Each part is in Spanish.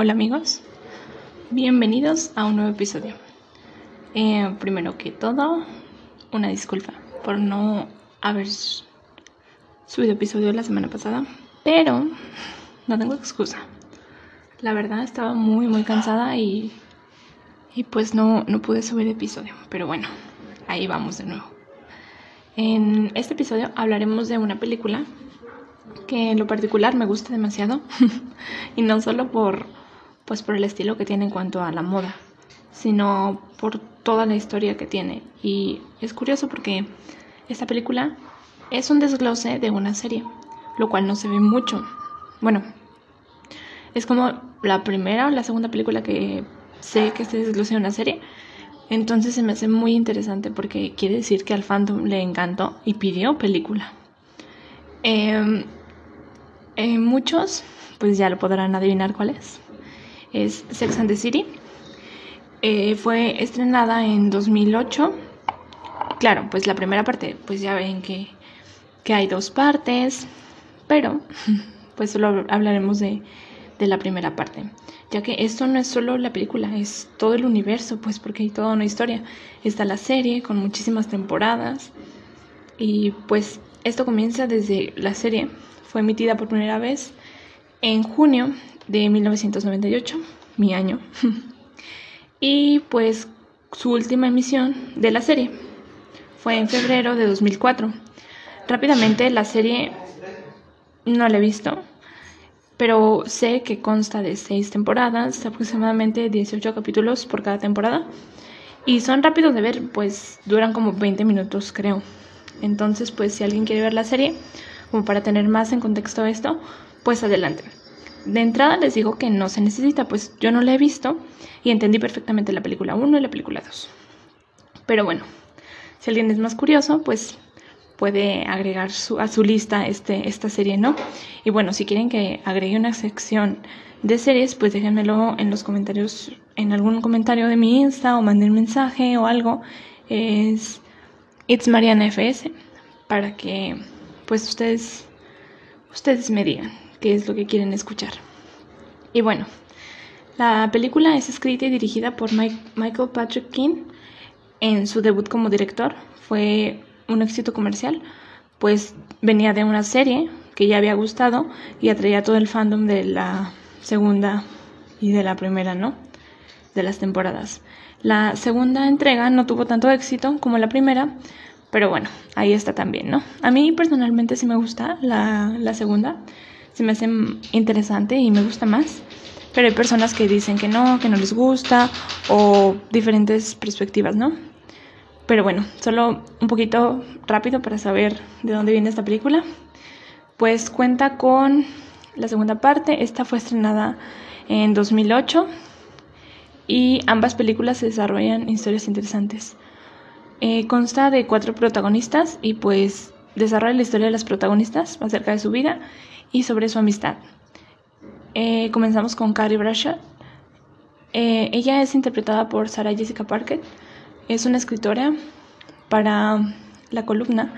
Hola amigos, bienvenidos a un nuevo episodio. Eh, primero que todo, una disculpa por no haber subido episodio la semana pasada, pero no tengo excusa. La verdad estaba muy muy cansada y, y pues no, no pude subir episodio, pero bueno, ahí vamos de nuevo. En este episodio hablaremos de una película que en lo particular me gusta demasiado y no solo por pues por el estilo que tiene en cuanto a la moda, sino por toda la historia que tiene. Y es curioso porque esta película es un desglose de una serie, lo cual no se ve mucho. Bueno, es como la primera o la segunda película que sé que se desglose de una serie. Entonces se me hace muy interesante porque quiere decir que al fandom le encantó y pidió película. Eh, muchos, pues ya lo podrán adivinar cuál es es Sex and the City. Eh, fue estrenada en 2008. Claro, pues la primera parte, pues ya ven que, que hay dos partes, pero pues solo hablaremos de, de la primera parte, ya que esto no es solo la película, es todo el universo, pues porque hay toda una historia. Está la serie con muchísimas temporadas y pues esto comienza desde la serie. Fue emitida por primera vez en junio de 1998, mi año. y pues su última emisión de la serie fue en febrero de 2004. Rápidamente la serie no la he visto, pero sé que consta de seis temporadas, aproximadamente 18 capítulos por cada temporada. Y son rápidos de ver, pues duran como 20 minutos creo. Entonces, pues si alguien quiere ver la serie, como para tener más en contexto esto, pues adelante. De entrada les digo que no se necesita, pues yo no la he visto y entendí perfectamente la película 1 y la película 2. Pero bueno, si alguien es más curioso, pues puede agregar a su lista este, esta serie, ¿no? Y bueno, si quieren que agregue una sección de series, pues déjenmelo en los comentarios, en algún comentario de mi Insta o manden mensaje o algo. Es It's Mariana FS para que pues ustedes ustedes me digan qué es lo que quieren escuchar. Y bueno, la película es escrita y dirigida por Michael Patrick King en su debut como director. Fue un éxito comercial, pues venía de una serie que ya había gustado y atraía todo el fandom de la segunda y de la primera, ¿no? De las temporadas. La segunda entrega no tuvo tanto éxito como la primera, pero bueno, ahí está también, ¿no? A mí personalmente sí me gusta la, la segunda se me hace interesante y me gusta más. Pero hay personas que dicen que no, que no les gusta o diferentes perspectivas, ¿no? Pero bueno, solo un poquito rápido para saber de dónde viene esta película. Pues cuenta con la segunda parte. Esta fue estrenada en 2008 y ambas películas se desarrollan historias interesantes. Eh, consta de cuatro protagonistas y pues desarrolla la historia de las protagonistas acerca de su vida y sobre su amistad. Eh, comenzamos con Carrie Bradshaw. Eh, ella es interpretada por Sarah Jessica Parker. Es una escritora para la columna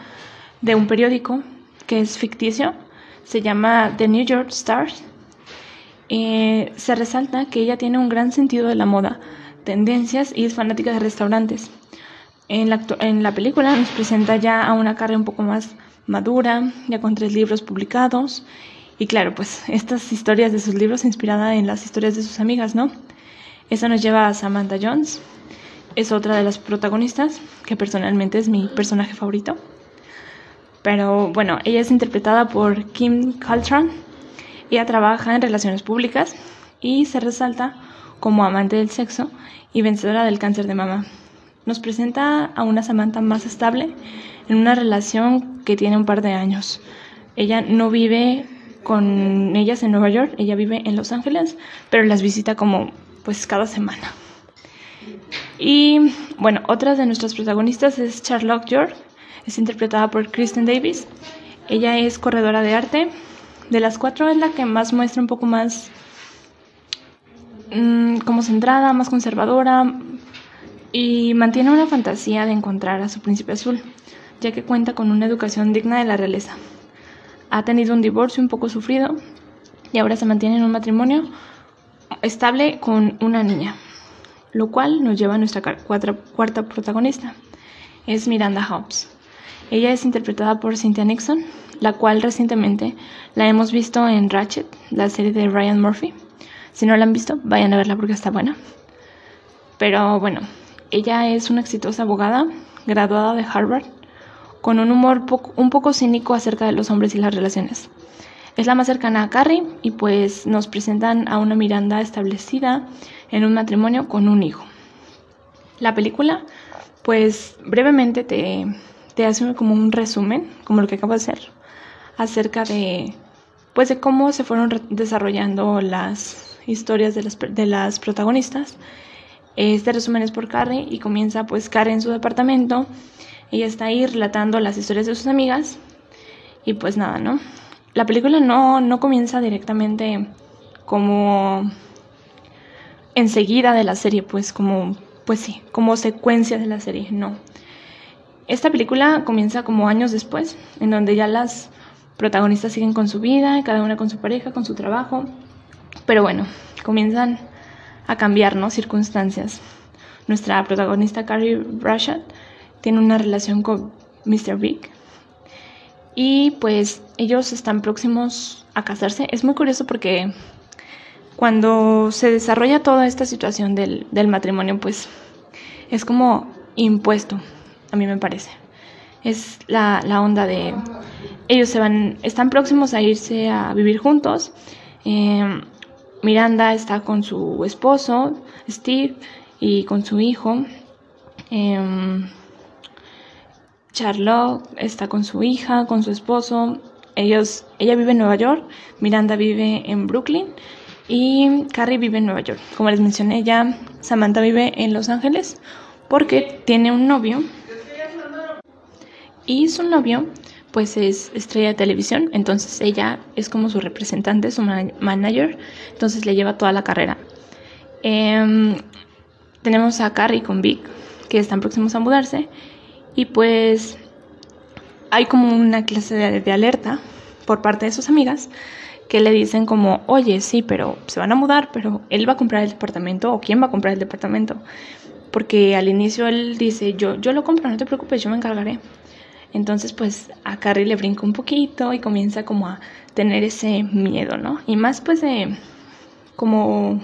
de un periódico que es ficticio. Se llama The New York Stars. Eh, se resalta que ella tiene un gran sentido de la moda, tendencias y es fanática de restaurantes. En la película nos presenta ya a una Carrie un poco más madura, ya con tres libros publicados. Y claro, pues estas historias de sus libros inspiradas en las historias de sus amigas, ¿no? Esa nos lleva a Samantha Jones, es otra de las protagonistas, que personalmente es mi personaje favorito. Pero bueno, ella es interpretada por Kim Caltran. Ella trabaja en relaciones públicas y se resalta como amante del sexo y vencedora del cáncer de mama. Nos presenta a una Samantha más estable en una relación que tiene un par de años. Ella no vive con ellas en Nueva York, ella vive en Los Ángeles, pero las visita como pues cada semana. Y bueno, otra de nuestras protagonistas es Charlotte York, es interpretada por Kristen Davis. Ella es corredora de arte. De las cuatro es la que más muestra un poco más mm, como centrada, más conservadora y mantiene una fantasía de encontrar a su príncipe azul ya que cuenta con una educación digna de la realeza. Ha tenido un divorcio un poco sufrido y ahora se mantiene en un matrimonio estable con una niña, lo cual nos lleva a nuestra cuarta, cuarta protagonista, es Miranda Hobbs. Ella es interpretada por Cynthia Nixon, la cual recientemente la hemos visto en Ratchet, la serie de Ryan Murphy. Si no la han visto, vayan a verla porque está buena. Pero bueno, ella es una exitosa abogada, graduada de Harvard, con un humor un poco cínico acerca de los hombres y las relaciones. Es la más cercana a Carrie y pues nos presentan a una Miranda establecida en un matrimonio con un hijo. La película, pues brevemente te, te hace como un resumen, como lo que acabo de hacer, acerca de, pues de cómo se fueron desarrollando las historias de las, de las protagonistas. Este resumen es por Carrie y comienza pues Carrie en su departamento. Ella está ahí relatando las historias de sus amigas y pues nada, ¿no? La película no, no comienza directamente como enseguida de la serie, pues como, pues sí, como secuencia de la serie, no. Esta película comienza como años después, en donde ya las protagonistas siguen con su vida, cada una con su pareja, con su trabajo, pero bueno, comienzan a cambiar, ¿no? Circunstancias. Nuestra protagonista Carrie Bradshaw tiene una relación con Mr. Big y pues ellos están próximos a casarse. Es muy curioso porque cuando se desarrolla toda esta situación del, del matrimonio, pues es como impuesto a mí me parece. Es la, onda de ellos se van, están próximos a irse a vivir juntos. Em, Miranda está con su esposo, Steve, y con su hijo. Em, Charlotte está con su hija, con su esposo. Ellos, ella vive en Nueva York, Miranda vive en Brooklyn y Carrie vive en Nueva York. Como les mencioné ya, Samantha vive en Los Ángeles porque tiene un novio y su novio, pues es estrella de televisión, entonces ella es como su representante, su manager, entonces le lleva toda la carrera. Em, tenemos a Carrie con Vic, que están próximos a mudarse, y pues hay como una clase de, alerta por parte de sus amigas que le dicen como, oye, sí, pero se van a mudar, pero él va a comprar el departamento o quién va a comprar el departamento. Porque al inicio él dice, yo, yo lo compro, no te preocupes, yo me encargaré. Entonces pues a Carrie le brinca un poquito y comienza como a tener ese miedo, ¿no? Y más pues de como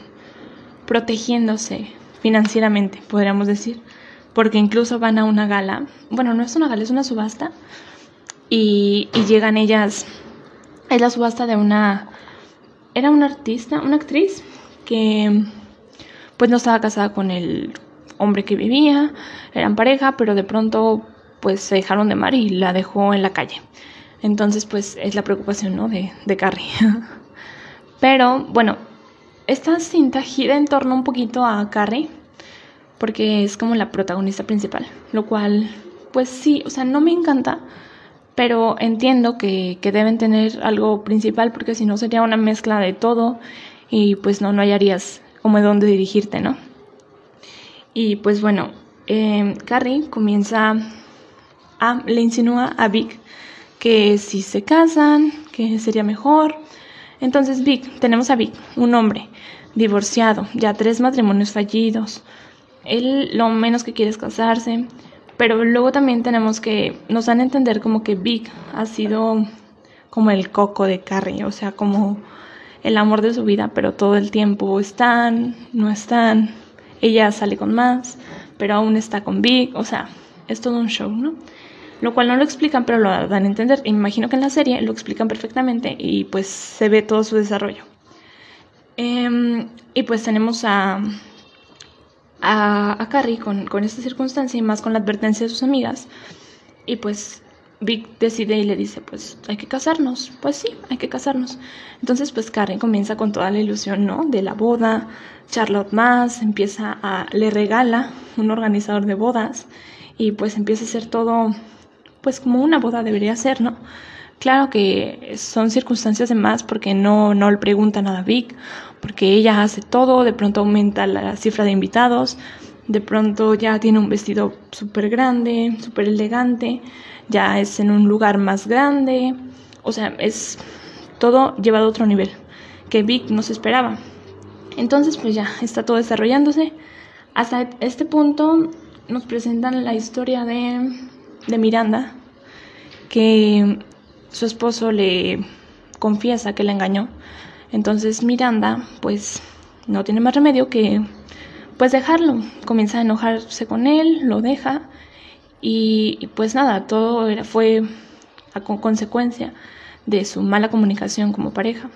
protegiéndose financieramente, podríamos decir, porque incluso van a una gala, bueno, no es una gala, es una subasta, y, llegan ellas, es la subasta de una, era una artista, una actriz que pues no estaba casada con el hombre que vivía, eran pareja, pero de pronto pues se dejaron de mar y la dejó en la calle. Entonces, pues es la preocupación, ¿no? De, de Carrie. Pero bueno, esta cinta gira en torno un poquito a Carrie, porque es como la protagonista principal, lo cual, pues sí, o sea, no me encanta, pero entiendo que, que deben tener algo principal, porque si no sería una mezcla de todo y pues no, no hallarías como de dónde dirigirte, ¿no? Y pues bueno, eh, Carrie comienza le insinúa a Vic que si se casan, que sería mejor. Entonces Vic, tenemos a Vic, un hombre divorciado, ya tres matrimonios fallidos. Él lo menos que quiere es casarse, pero luego también tenemos que nos dan a entender como que Vic ha sido como el coco de Carrie, o sea, como el amor de su vida, pero todo el tiempo están, no están. Ella sale con más, pero aún está con Vic, o sea, es todo un show, ¿no? lo cual no lo explican, pero lo dan a entender. imagino que en la serie lo explican perfectamente y pues se ve todo su desarrollo. Em, y pues tenemos a, a, Carrie con, con, esta circunstancia y más con la advertencia de sus amigas. Y pues Vic decide y le dice, pues hay que casarnos. Pues sí, hay que casarnos. Entonces pues Carrie comienza con toda la ilusión, ¿no? De la boda. Charlotte más empieza a, le regala un organizador de bodas y pues empieza a hacer todo pues como una boda debería ser, ¿no? Claro que son circunstancias de más porque no, no le preguntan a Vic, porque ella hace todo, de pronto aumenta la cifra de invitados, de pronto ya tiene un vestido súper grande, súper elegante, ya es en un lugar más grande, o sea, es todo llevado a otro nivel que Vic no se esperaba. Entonces, pues ya está todo desarrollándose. Hasta este punto nos presentan la historia de, de Miranda, que su esposo le confiesa que la engañó. Entonces Miranda, pues, no tiene más remedio que, pues, dejarlo. Comienza a enojarse con él, lo deja y, pues nada, todo era, fue a consecuencia de su mala comunicación como pareja.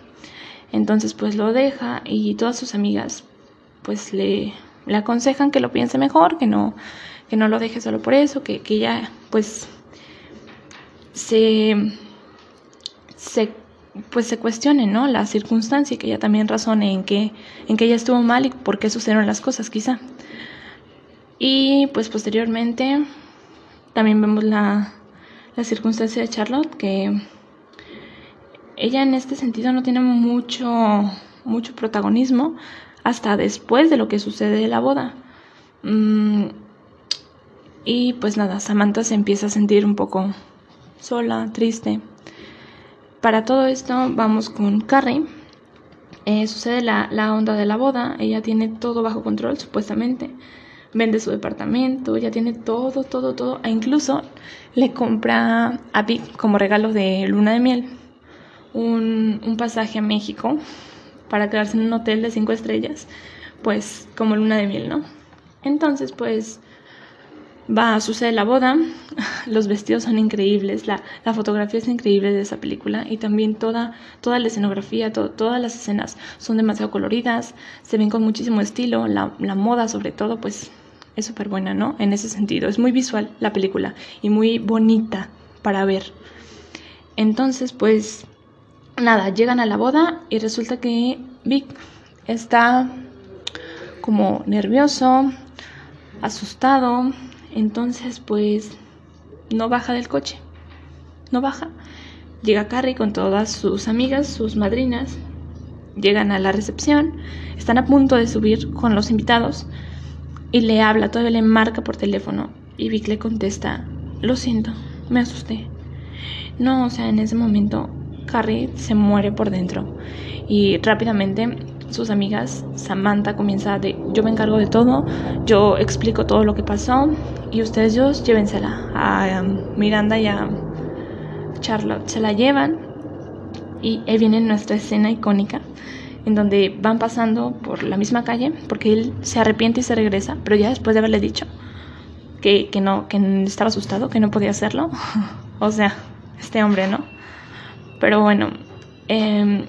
Entonces, pues lo deja y todas sus amigas, pues le, le aconsejan que lo piense mejor, que no, que no lo deje solo por eso, que, que ella, pues, se, se pues se cuestione, ¿no? La circunstancia y que ella también razone en que, en que ella estuvo mal y por qué sucedieron las cosas, quizá. Y pues posteriormente también vemos la, la circunstancia de Charlotte, que ella en este sentido no tiene mucho, mucho protagonismo hasta después de lo que sucede de la boda. Mm, y pues nada, Samantha se empieza a sentir un poco sola, triste. Para todo esto vamos con Carrie. Eh, sucede la, la, onda de la boda, ella tiene todo bajo control supuestamente. Vende su departamento, ya tiene todo, todo, todo. E incluso le compra a Vic como regalo de luna de miel un, un pasaje a México para quedarse en un hotel de cinco estrellas, pues como luna de miel, ¿no? Entonces, pues va a suceder la boda, los vestidos son increíbles, la, la, fotografía es increíble de esa película y también toda, toda la escenografía, todas las escenas son demasiado coloridas, se ven con muchísimo estilo, la, la moda sobre todo pues es súper buena, ¿no? En ese sentido, es muy visual la película y muy bonita para ver. Entonces pues nada, llegan a la boda y resulta que Vic está como nervioso, asustado, entonces, pues, no baja del coche. No baja. Llega Carrie con todas sus amigas, sus madrinas. Llegan a la recepción. Están a punto de subir con los invitados. Y le habla, todavía le marca por teléfono. Y Vic le contesta, lo siento, me asusté. No, o sea, en ese momento Carrie se muere por dentro. Y rápidamente sus amigas, Samantha comienza de yo me encargo de todo, yo explico todo lo que pasó y ustedes dos llévensela a um, Miranda y a Charlotte. Se la llevan y ahí viene nuestra escena icónica en donde van pasando por la misma calle porque él se arrepiente y se regresa, pero ya después de haberle dicho que, que no, que estaba asustado, que no podía hacerlo. o sea, este hombre, ¿no? Pero bueno, eh,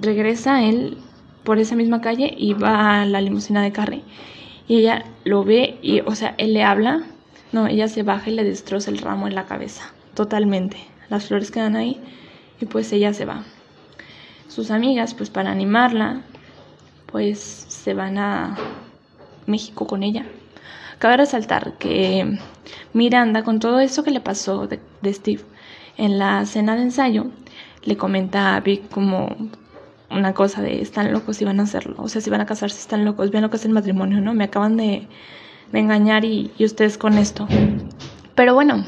regresa él por esa misma calle y va a la limusina de Carrie. Y ella lo ve y, o sea, él le habla. No, ella se baja y le destroza el ramo en la cabeza, totalmente. Las flores quedan ahí y pues ella se va. Sus amigas, pues para animarla, pues se van a México con ella. Cabe resaltar que Miranda, con todo eso que le pasó de, Steve en la cena de ensayo, le comenta a Vic como una cosa de están locos y van a hacerlo. O sea, si van a casarse, están locos. Vean lo que es el matrimonio, ¿no? Me acaban de, engañar y, ustedes con esto. Pero bueno,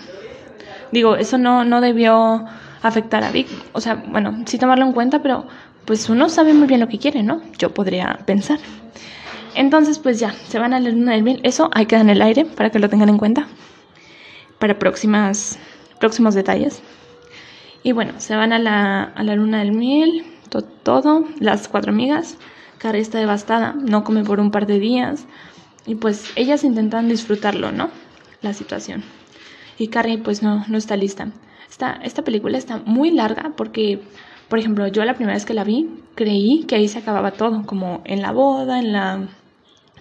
digo, eso no, no debió afectar a Vic. O sea, bueno, sí tomarlo en cuenta, pero pues uno sabe muy bien lo que quiere, ¿no? Yo podría pensar. Entonces, pues ya, se van a la luna del miel. Eso hay que dar en el aire para que lo tengan en cuenta. Para próximas, próximos detalles. Y bueno, se van a la, a la luna del miel todo, las cuatro amigas. Carrie está devastada, no come por un par de días. Y pues ellas intentan disfrutarlo, ¿no? La situación. Y Carrie pues no, no está lista. Esta, esta película está muy larga porque, por ejemplo, yo la primera vez que la vi creí que ahí se acababa todo, como en la boda, en la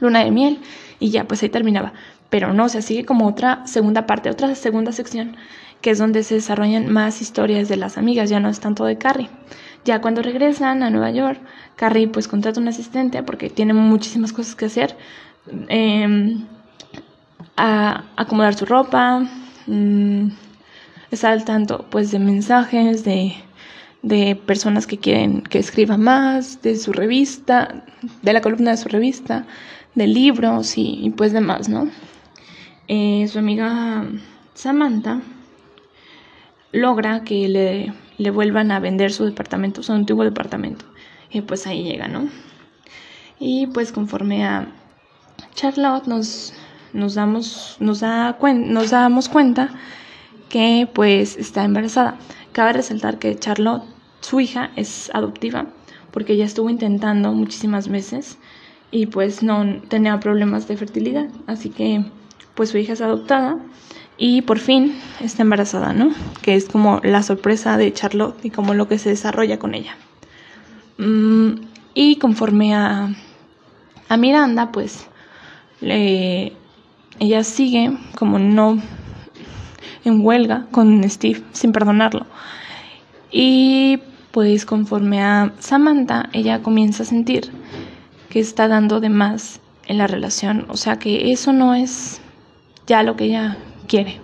luna de miel, y ya, pues ahí terminaba. Pero no, o sea, sigue como otra segunda parte, otra segunda sección, que es donde se desarrollan más historias de las amigas, ya no es tanto de Carrie. Ya cuando regresan a Nueva York, Carrie pues contrata un asistente porque tiene muchísimas cosas que hacer. Em, a acomodar su ropa, mm, está al tanto pues de mensajes, de, de personas que quieren que escriba más, de su revista, de la columna de su revista, de libros y, pues demás, ¿no? Eh, su amiga Samantha logra que le le vuelvan a vender su departamento, su antiguo departamento. Y pues ahí llega, ¿no? Y pues conforme a Charlotte nos, nos, damos, nos, da nos damos cuenta que pues está embarazada. Cabe resaltar que Charlotte, su hija, es adoptiva porque ella estuvo intentando muchísimas veces y pues no tenía problemas de fertilidad. Así que pues su hija es adoptada y por fin está embarazada, ¿no? Que es como la sorpresa de Charlotte y como lo que se desarrolla con ella. Mm, y conforme a, a Miranda, pues ella sigue como no en huelga con Steve sin perdonarlo. Y pues conforme a Samantha, ella comienza a sentir que está dando de más en la relación. O sea que eso no es ya lo que ella quiere,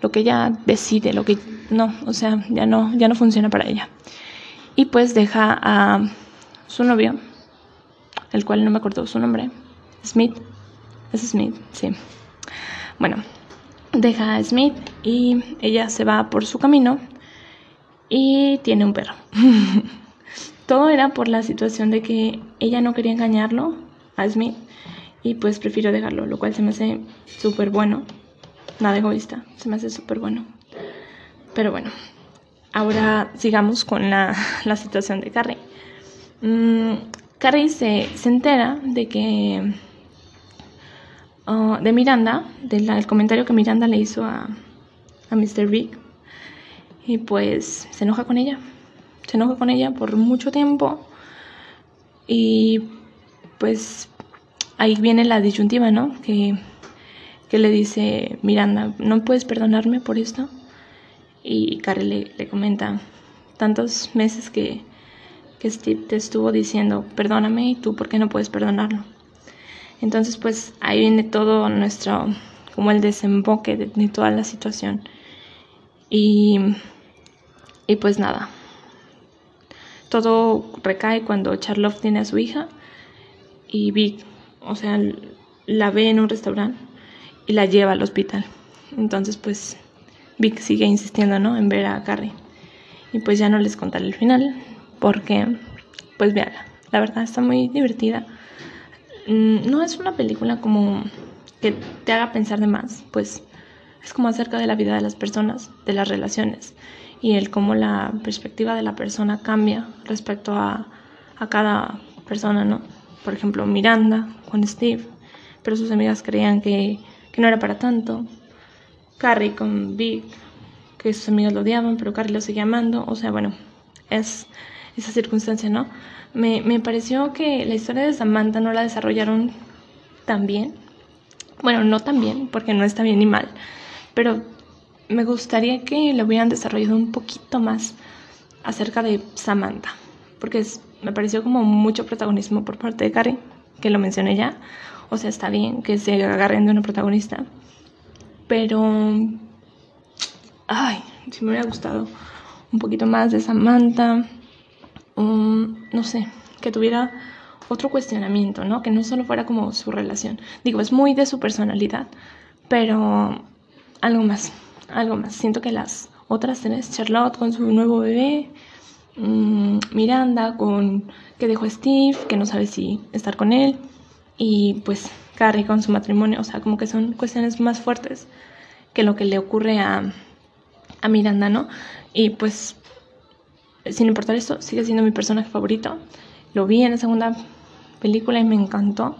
lo que ella decide, lo que no, o sea, ya no, ya no funciona para ella. Y pues deja a su novio, el cual no me acuerdo su nombre, Smith, es Smith, sí. Bueno, deja a Smith y ella se va por su camino y tiene un perro. Todo era por la situación de que ella no quería engañarlo a Smith y pues prefiero dejarlo, lo cual se me hace súper bueno. Nada egoísta, se me hace súper bueno. Pero bueno, ahora sigamos con la, la situación de Carrie. Mm, Carrie se, se, entera de que... Uh, de Miranda, del comentario que Miranda le hizo a, a Mr. Big. Y pues se enoja con ella. Se enoja con ella por mucho tiempo. Y pues ahí viene la disyuntiva, ¿no? Que, que le dice Miranda, ¿no puedes perdonarme por esto? Y Carrie le, le comenta, tantos meses que, que Steve te estuvo diciendo, perdóname y tú, ¿por qué no puedes perdonarlo? Entonces, pues ahí viene todo nuestro, como el desemboque de, toda la situación. Y, y pues nada, todo recae cuando Charlotte tiene a su hija y Vic o sea, la ve en un restaurante y la lleva al hospital. Entonces, pues, Vic sigue insistiendo, ¿no? En ver a Carrie. Y pues ya no les contaré el final, porque, pues, véanla. La verdad está muy divertida. Mm, no es una película como que te haga pensar de más, pues es como acerca de la vida de las personas, de las relaciones y el cómo la perspectiva de la persona cambia respecto a, a cada persona, ¿no? Por ejemplo, Miranda con Steve, pero sus amigas creían que, que no era para tanto. Carrie con Vic, que sus amigas lo odiaban, pero Carrie lo seguía amando. O sea, bueno, es esa circunstancia, ¿no? Me, me pareció que la historia de Samantha no la desarrollaron tan bien. Bueno, no tan bien, porque no está bien ni mal, pero me gustaría que lo hubieran desarrollado un poquito más acerca de Samantha, porque me pareció como mucho protagonismo por parte de Carrie, que lo mencioné ya. O sea, está bien que se agarren de una protagonista. Pero... Ay, si me hubiera gustado un poquito más de Samantha. no sé, que tuviera otro cuestionamiento, ¿no? Que no solo fuera como su relación. Digo, es muy de su personalidad, pero algo más, algo más. Siento que las otras tres, Charlotte con su nuevo bebé, Mm, Miranda con que dejó a Steve, que no sabe si estar con él, y pues Carrie con su matrimonio, o sea, como que son cuestiones más fuertes que lo que le ocurre a, a Miranda, ¿no? Y pues, sin importar esto, sigue siendo mi personaje favorito. Lo vi en la segunda película y me encantó.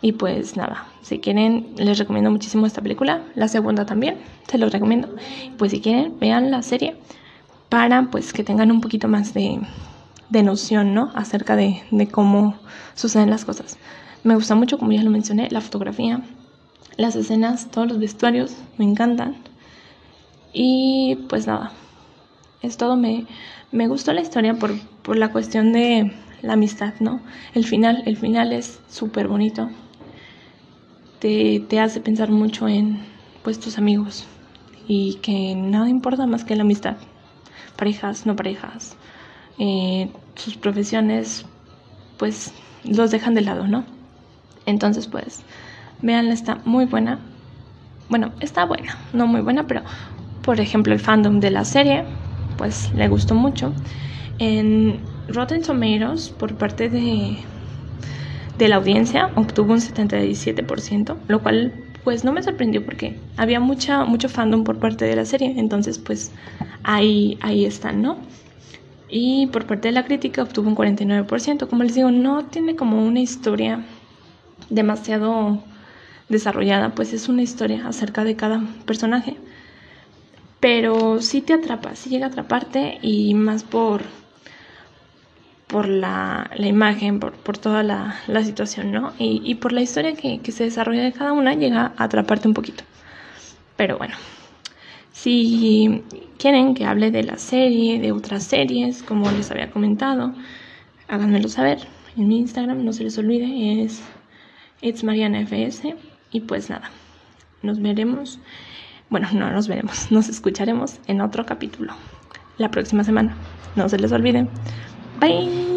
Y pues nada, si quieren, les recomiendo muchísimo esta película. La segunda también, se los recomiendo. Pues si quieren, vean la serie para pues que tengan un poquito más de, de noción, ¿no? Acerca de, de, cómo suceden las cosas. Me gusta mucho, como ya lo mencioné, la fotografía, las escenas, todos los vestuarios, me encantan. Y pues nada, es todo. Me, me gustó la historia por, por la cuestión de la amistad, ¿no? El final, el final es súper bonito. Te, te hace pensar mucho en pues tus amigos y que nada importa más que la amistad parejas, no parejas, eh, sus profesiones, pues los dejan de lado, ¿no? Entonces, pues, veanla, está muy buena. Bueno, está buena, no muy buena, pero por ejemplo, el fandom de la serie, pues le gustó mucho. En Rotten Tomatoes, por parte de, de la audiencia obtuvo un 77%, lo cual pues no me sorprendió porque había mucha, mucho fandom por parte de la serie, entonces pues ahí, ahí están, ¿no? Y por parte de la crítica obtuvo un 49%, como les digo, no tiene como una historia demasiado desarrollada, pues es una historia acerca de cada personaje, pero sí te atrapa, sí llega a atraparte y más por por la, la imagen, por, por toda la, la, situación, ¿no? Y, y por la historia que, que, se desarrolla de cada una, llega a atraparte un poquito. Pero bueno, si quieren que hable de la serie, de otras series, como les había comentado, háganmelo saber en mi Instagram, no se les olvide, es It's Mariana FS. Y pues nada, nos veremos, bueno, no nos veremos, nos escucharemos en otro capítulo la próxima semana. No se les olvide. Bye.